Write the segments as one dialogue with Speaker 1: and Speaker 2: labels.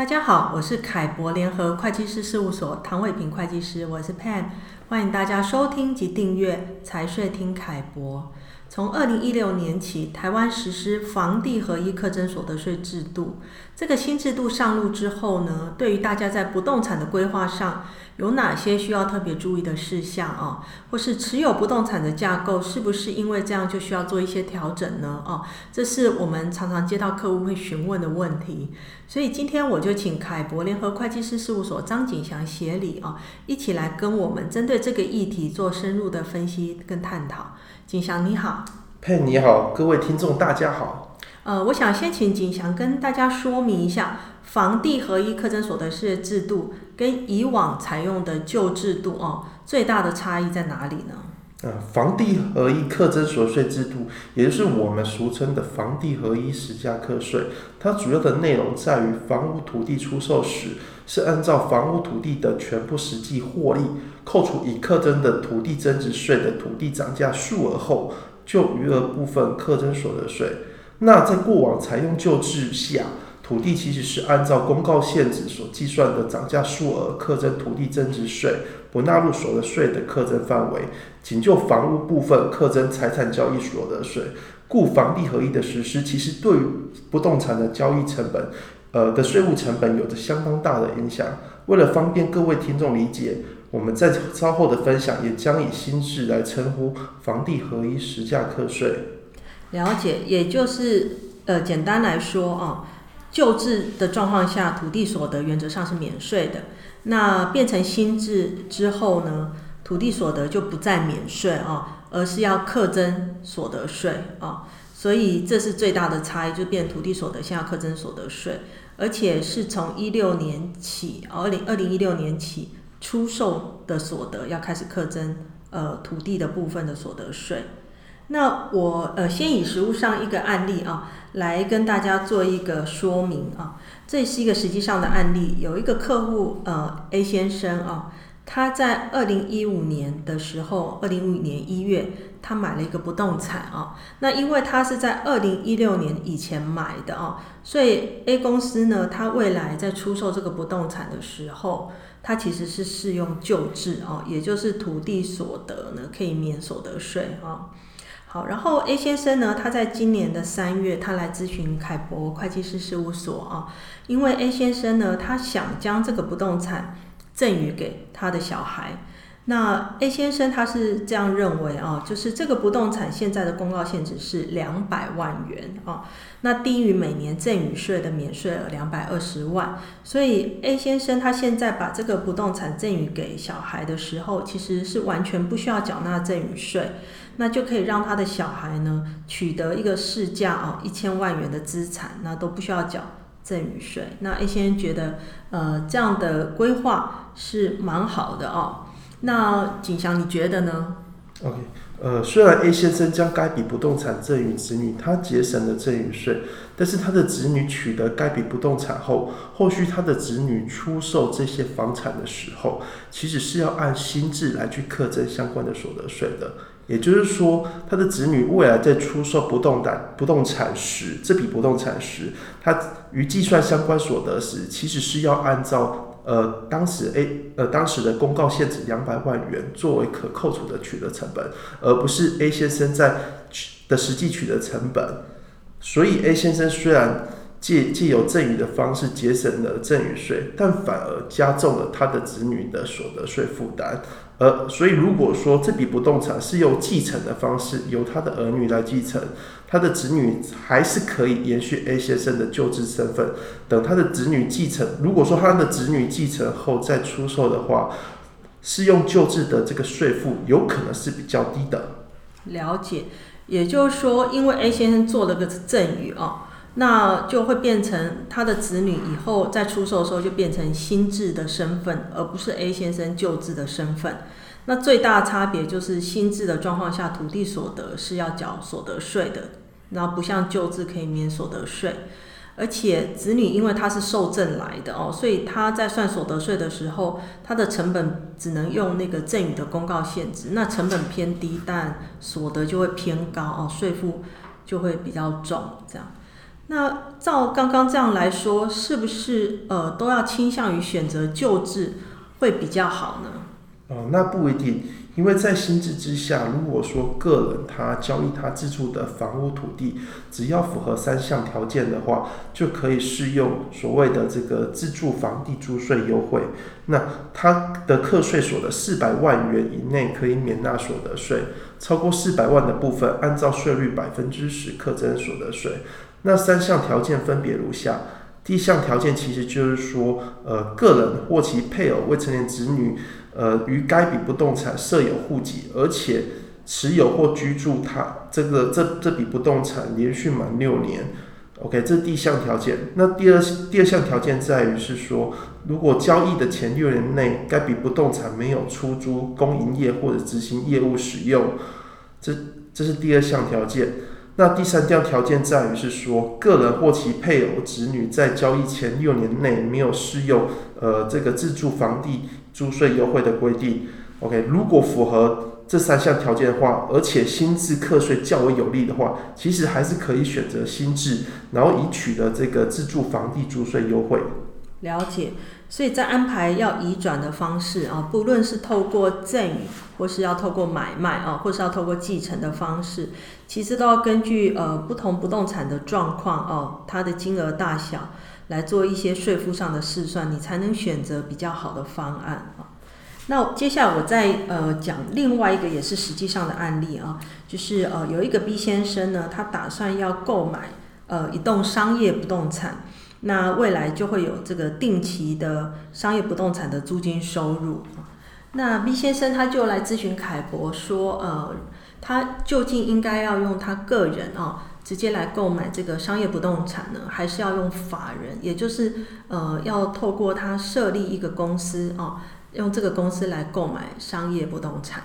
Speaker 1: 大家好，我是凯博联合会计师事务所唐伟平会计师，我是 Pan，欢迎大家收听及订阅财税听凯博。从二零一六年起，台湾实施房地合一课征所得税制度。这个新制度上路之后呢，对于大家在不动产的规划上，有哪些需要特别注意的事项啊？或是持有不动产的架构，是不是因为这样就需要做一些调整呢？哦，这是我们常常接到客户会询问的问题。所以今天我就请凯博联合会计师事务所张景祥协理啊，一起来跟我们针对这个议题做深入的分析跟探讨。景祥你好，
Speaker 2: 佩你好，各位听众大家好。
Speaker 1: 呃，我想先请景祥跟大家说明一下，房地合一课征所得税制度跟以往采用的旧制度哦，最大的差异在哪里呢？
Speaker 2: 呃，房地合一课征所得税制度，也就是我们俗称的房地合一实价课税，它主要的内容在于房屋土地出售时，是按照房屋土地的全部实际获利，扣除已课征的土地增值税的土地涨价数额后，就余额部分课征所得税。那在过往采用旧制下，土地其实是按照公告限制所计算的涨价数额课征土地增值税，不纳入所得税的课征范围，仅就房屋部分课征财产交易所得税。故房地合一的实施，其实对于不动产的交易成本，呃的税务成本有着相当大的影响。为了方便各位听众理解，我们在稍后的分享也将以新制来称呼房地合一实价课税。
Speaker 1: 了解，也就是呃，简单来说啊，旧制的状况下，土地所得原则上是免税的。那变成新制之后呢，土地所得就不再免税啊，而是要课征所得税啊。所以这是最大的差异，就变土地所得现在课征所得税，而且是从一六年起，二零二零一六年起出售的所得要开始课征呃土地的部分的所得税。那我呃先以实务上一个案例啊，来跟大家做一个说明啊。这是一个实际上的案例，有一个客户呃 A 先生啊，他在二零一五年的时候，二零一五年一月，他买了一个不动产啊。那因为他是在二零一六年以前买的啊，所以 A 公司呢，他未来在出售这个不动产的时候，他其实是适用旧制啊，也就是土地所得呢可以免所得税啊。好，然后 A 先生呢，他在今年的三月，他来咨询凯博会计师事务所啊，因为 A 先生呢，他想将这个不动产赠与给他的小孩。那 A 先生他是这样认为啊，就是这个不动产现在的公告限值是两百万元啊，那低于每年赠与税的免税额两百二十万，所以 A 先生他现在把这个不动产赠与给小孩的时候，其实是完全不需要缴纳赠与税。那就可以让他的小孩呢取得一个市价啊一千万元的资产，那都不需要缴赠与税。那 A 先生觉得呃这样的规划是蛮好的哦。那景祥你觉得呢
Speaker 2: ？OK，呃，虽然 A 先生将该笔不动产赠与子女，他节省了赠与税，但是他的子女取得该笔不动产后，后续他的子女出售这些房产的时候，其实是要按新制来去课征相关的所得税的。也就是说，他的子女未来在出售不动产不动产时，这笔不动产时，他于计算相关所得时，其实是要按照呃当时 A 呃当时的公告限制两百万元作为可扣除的取得成本，而不是 A 先生在的实际取得成本。所以 A 先生虽然借借由赠与的方式节省了赠与税，但反而加重了他的子女的所得税负担。呃，所以如果说这笔不动产是用继承的方式由他的儿女来继承，他的子女还是可以延续 A 先生的旧制身份。等他的子女继承，如果说他的子女继承后再出售的话，适用旧制的这个税负有可能是比较低的。
Speaker 1: 了解，也就是说，因为 A 先生做了个赠与啊。那就会变成他的子女以后在出售的时候就变成新制的身份，而不是 A 先生旧制的身份。那最大的差别就是新制的状况下，土地所得是要缴所得税的，然后不像旧制可以免所得税。而且子女因为他是受赠来的哦，所以他在算所得税的时候，他的成本只能用那个赠与的公告现值，那成本偏低，但所得就会偏高哦，税负就会比较重这样。那照刚刚这样来说，是不是呃都要倾向于选择旧制会比较好呢？
Speaker 2: 哦，那不一定。因为在新制之下，如果说个人他交易他自住的房屋土地，只要符合三项条件的话，就可以适用所谓的这个自住房地租税优惠。那他的课税所得四百万元以内可以免纳所得税，超过四百万的部分，按照税率百分之十课征所得税。那三项条件分别如下：第一项条件其实就是说，呃，个人或其配偶、未成年子女。呃，于该笔不动产设有户籍，而且持有或居住它这个这这笔不动产连续满六年，OK，这第一项条件。那第二第二项条件在于是说，如果交易的前六年内，该笔不动产没有出租、供营业或者执行业务使用，这这是第二项条件。那第三项条件在于是说，个人或其配偶、子女在交易前六年内没有适用呃这个自住房地。租税优惠的规定，OK，如果符合这三项条件的话，而且新制课税较为有利的话，其实还是可以选择新制，然后以取得这个自住房地租税优惠。
Speaker 1: 了解，所以在安排要移转的方式啊，不论是透过赠与，或是要透过买卖啊，或是要透过继承的方式，其实都要根据呃不同不动产的状况哦，它的金额大小。来做一些税负上的试算，你才能选择比较好的方案啊。那接下来我再呃讲另外一个也是实际上的案例啊，就是呃有一个 B 先生呢，他打算要购买呃一栋商业不动产，那未来就会有这个定期的商业不动产的租金收入。那 B 先生他就来咨询凯博说，呃，他究竟应该要用他个人啊。直接来购买这个商业不动产呢，还是要用法人？也就是呃，要透过他设立一个公司哦，用这个公司来购买商业不动产。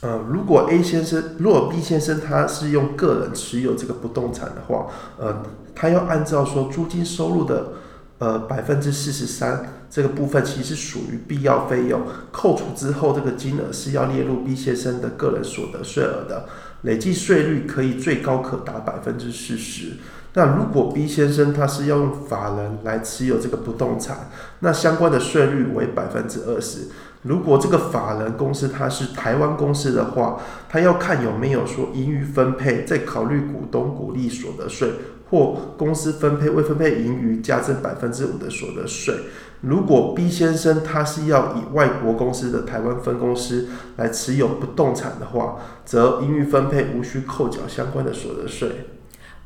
Speaker 2: 呃，如果 A 先生，如果 B 先生他是用个人持有这个不动产的话，呃，他要按照说租金收入的呃百分之四十三这个部分，其实属于必要费用，扣除之后这个金额是要列入 B 先生的个人所得税额的。累计税率可以最高可达百分之四十。那如果 B 先生他是要用法人来持有这个不动产，那相关的税率为百分之二十。如果这个法人公司它是台湾公司的话，他要看有没有说盈余分配，再考虑股东股利所得税，或公司分配未分配盈余加征百分之五的所得税。如果 B 先生他是要以外国公司的台湾分公司来持有不动产的话，则盈余分配无需扣缴相关的所得税。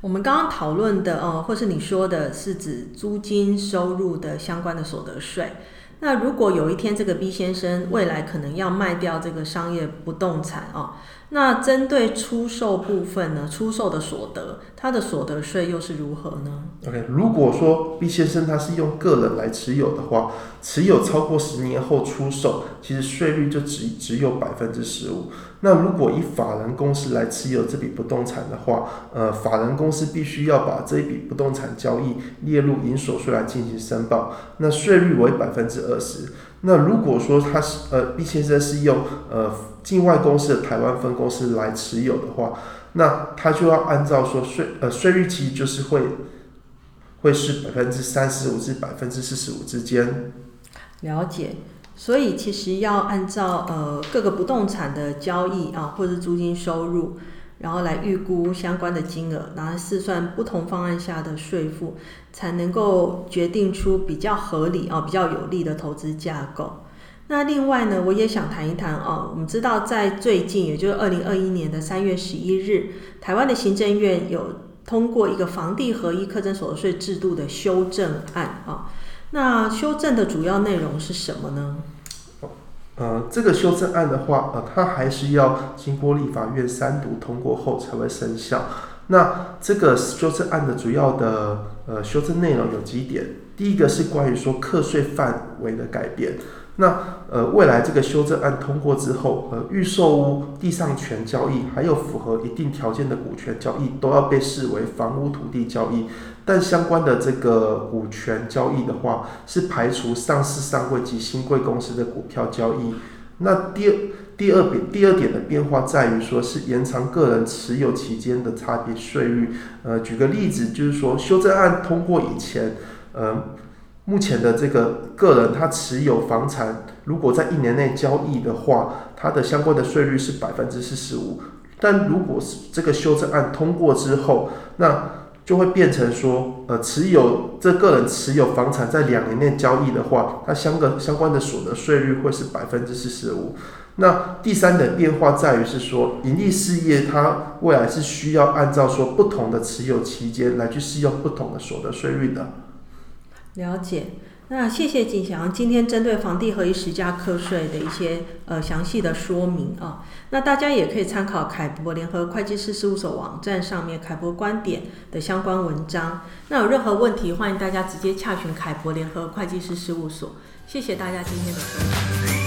Speaker 1: 我们刚刚讨论的哦，或是你说的是指租金收入的相关的所得税。那如果有一天这个 B 先生未来可能要卖掉这个商业不动产哦。那针对出售部分呢，出售的所得，他的所得税又是如何呢
Speaker 2: ？OK，如果说 B 先生他是用个人来持有的话，持有超过十年后出售，其实税率就只只有百分之十五。那如果以法人公司来持有这笔不动产的话，呃，法人公司必须要把这一笔不动产交易列入营所税来进行申报，那税率为百分之二十。那如果说他是呃 B 先生是用呃。境外公司的台湾分公司来持有的话，那他就要按照说税呃税率期就是会会是百分之三十五至百分之四十五之间。
Speaker 1: 了解，所以其实要按照呃各个不动产的交易啊，或者租金收入，然后来预估相关的金额，然后试算不同方案下的税负，才能够决定出比较合理啊、比较有利的投资架构。那另外呢，我也想谈一谈哦。我们知道，在最近，也就是二零二一年的三月十一日，台湾的行政院有通过一个房地合一课征所得税制度的修正案啊。那修正的主要内容是什么呢？
Speaker 2: 呃，这个修正案的话，呃，它还是要经过立法院三读通过后才会生效。那这个修正案的主要的呃修正内容有几点？第一个是关于说课税范围的改变。那呃，未来这个修正案通过之后，呃，预售屋地上权交易，还有符合一定条件的股权交易，都要被视为房屋土地交易。但相关的这个股权交易的话，是排除上市上柜及新贵公司的股票交易。那第二第二点，第二点的变化在于说是延长个人持有期间的差别税率。呃，举个例子，就是说修正案通过以前，呃，目前的这个个人他持有房产，如果在一年内交易的话，它的相关的税率是百分之四十五。但如果是这个修正案通过之后，那就会变成说，呃，持有这个人持有房产在两年内交易的话，它相个相关的所得税率会是百分之四十五。那第三点变化在于是说，盈利事业它未来是需要按照说不同的持有期间来去适用不同的所得税率的。
Speaker 1: 了解。那谢谢景祥今天针对房地合一实价课税的一些呃详细的说明啊。那大家也可以参考凯博联合会计师事务所网站上面凯博观点的相关文章。那有任何问题，欢迎大家直接洽询凯博联合会计师事务所。谢谢大家今天的收听。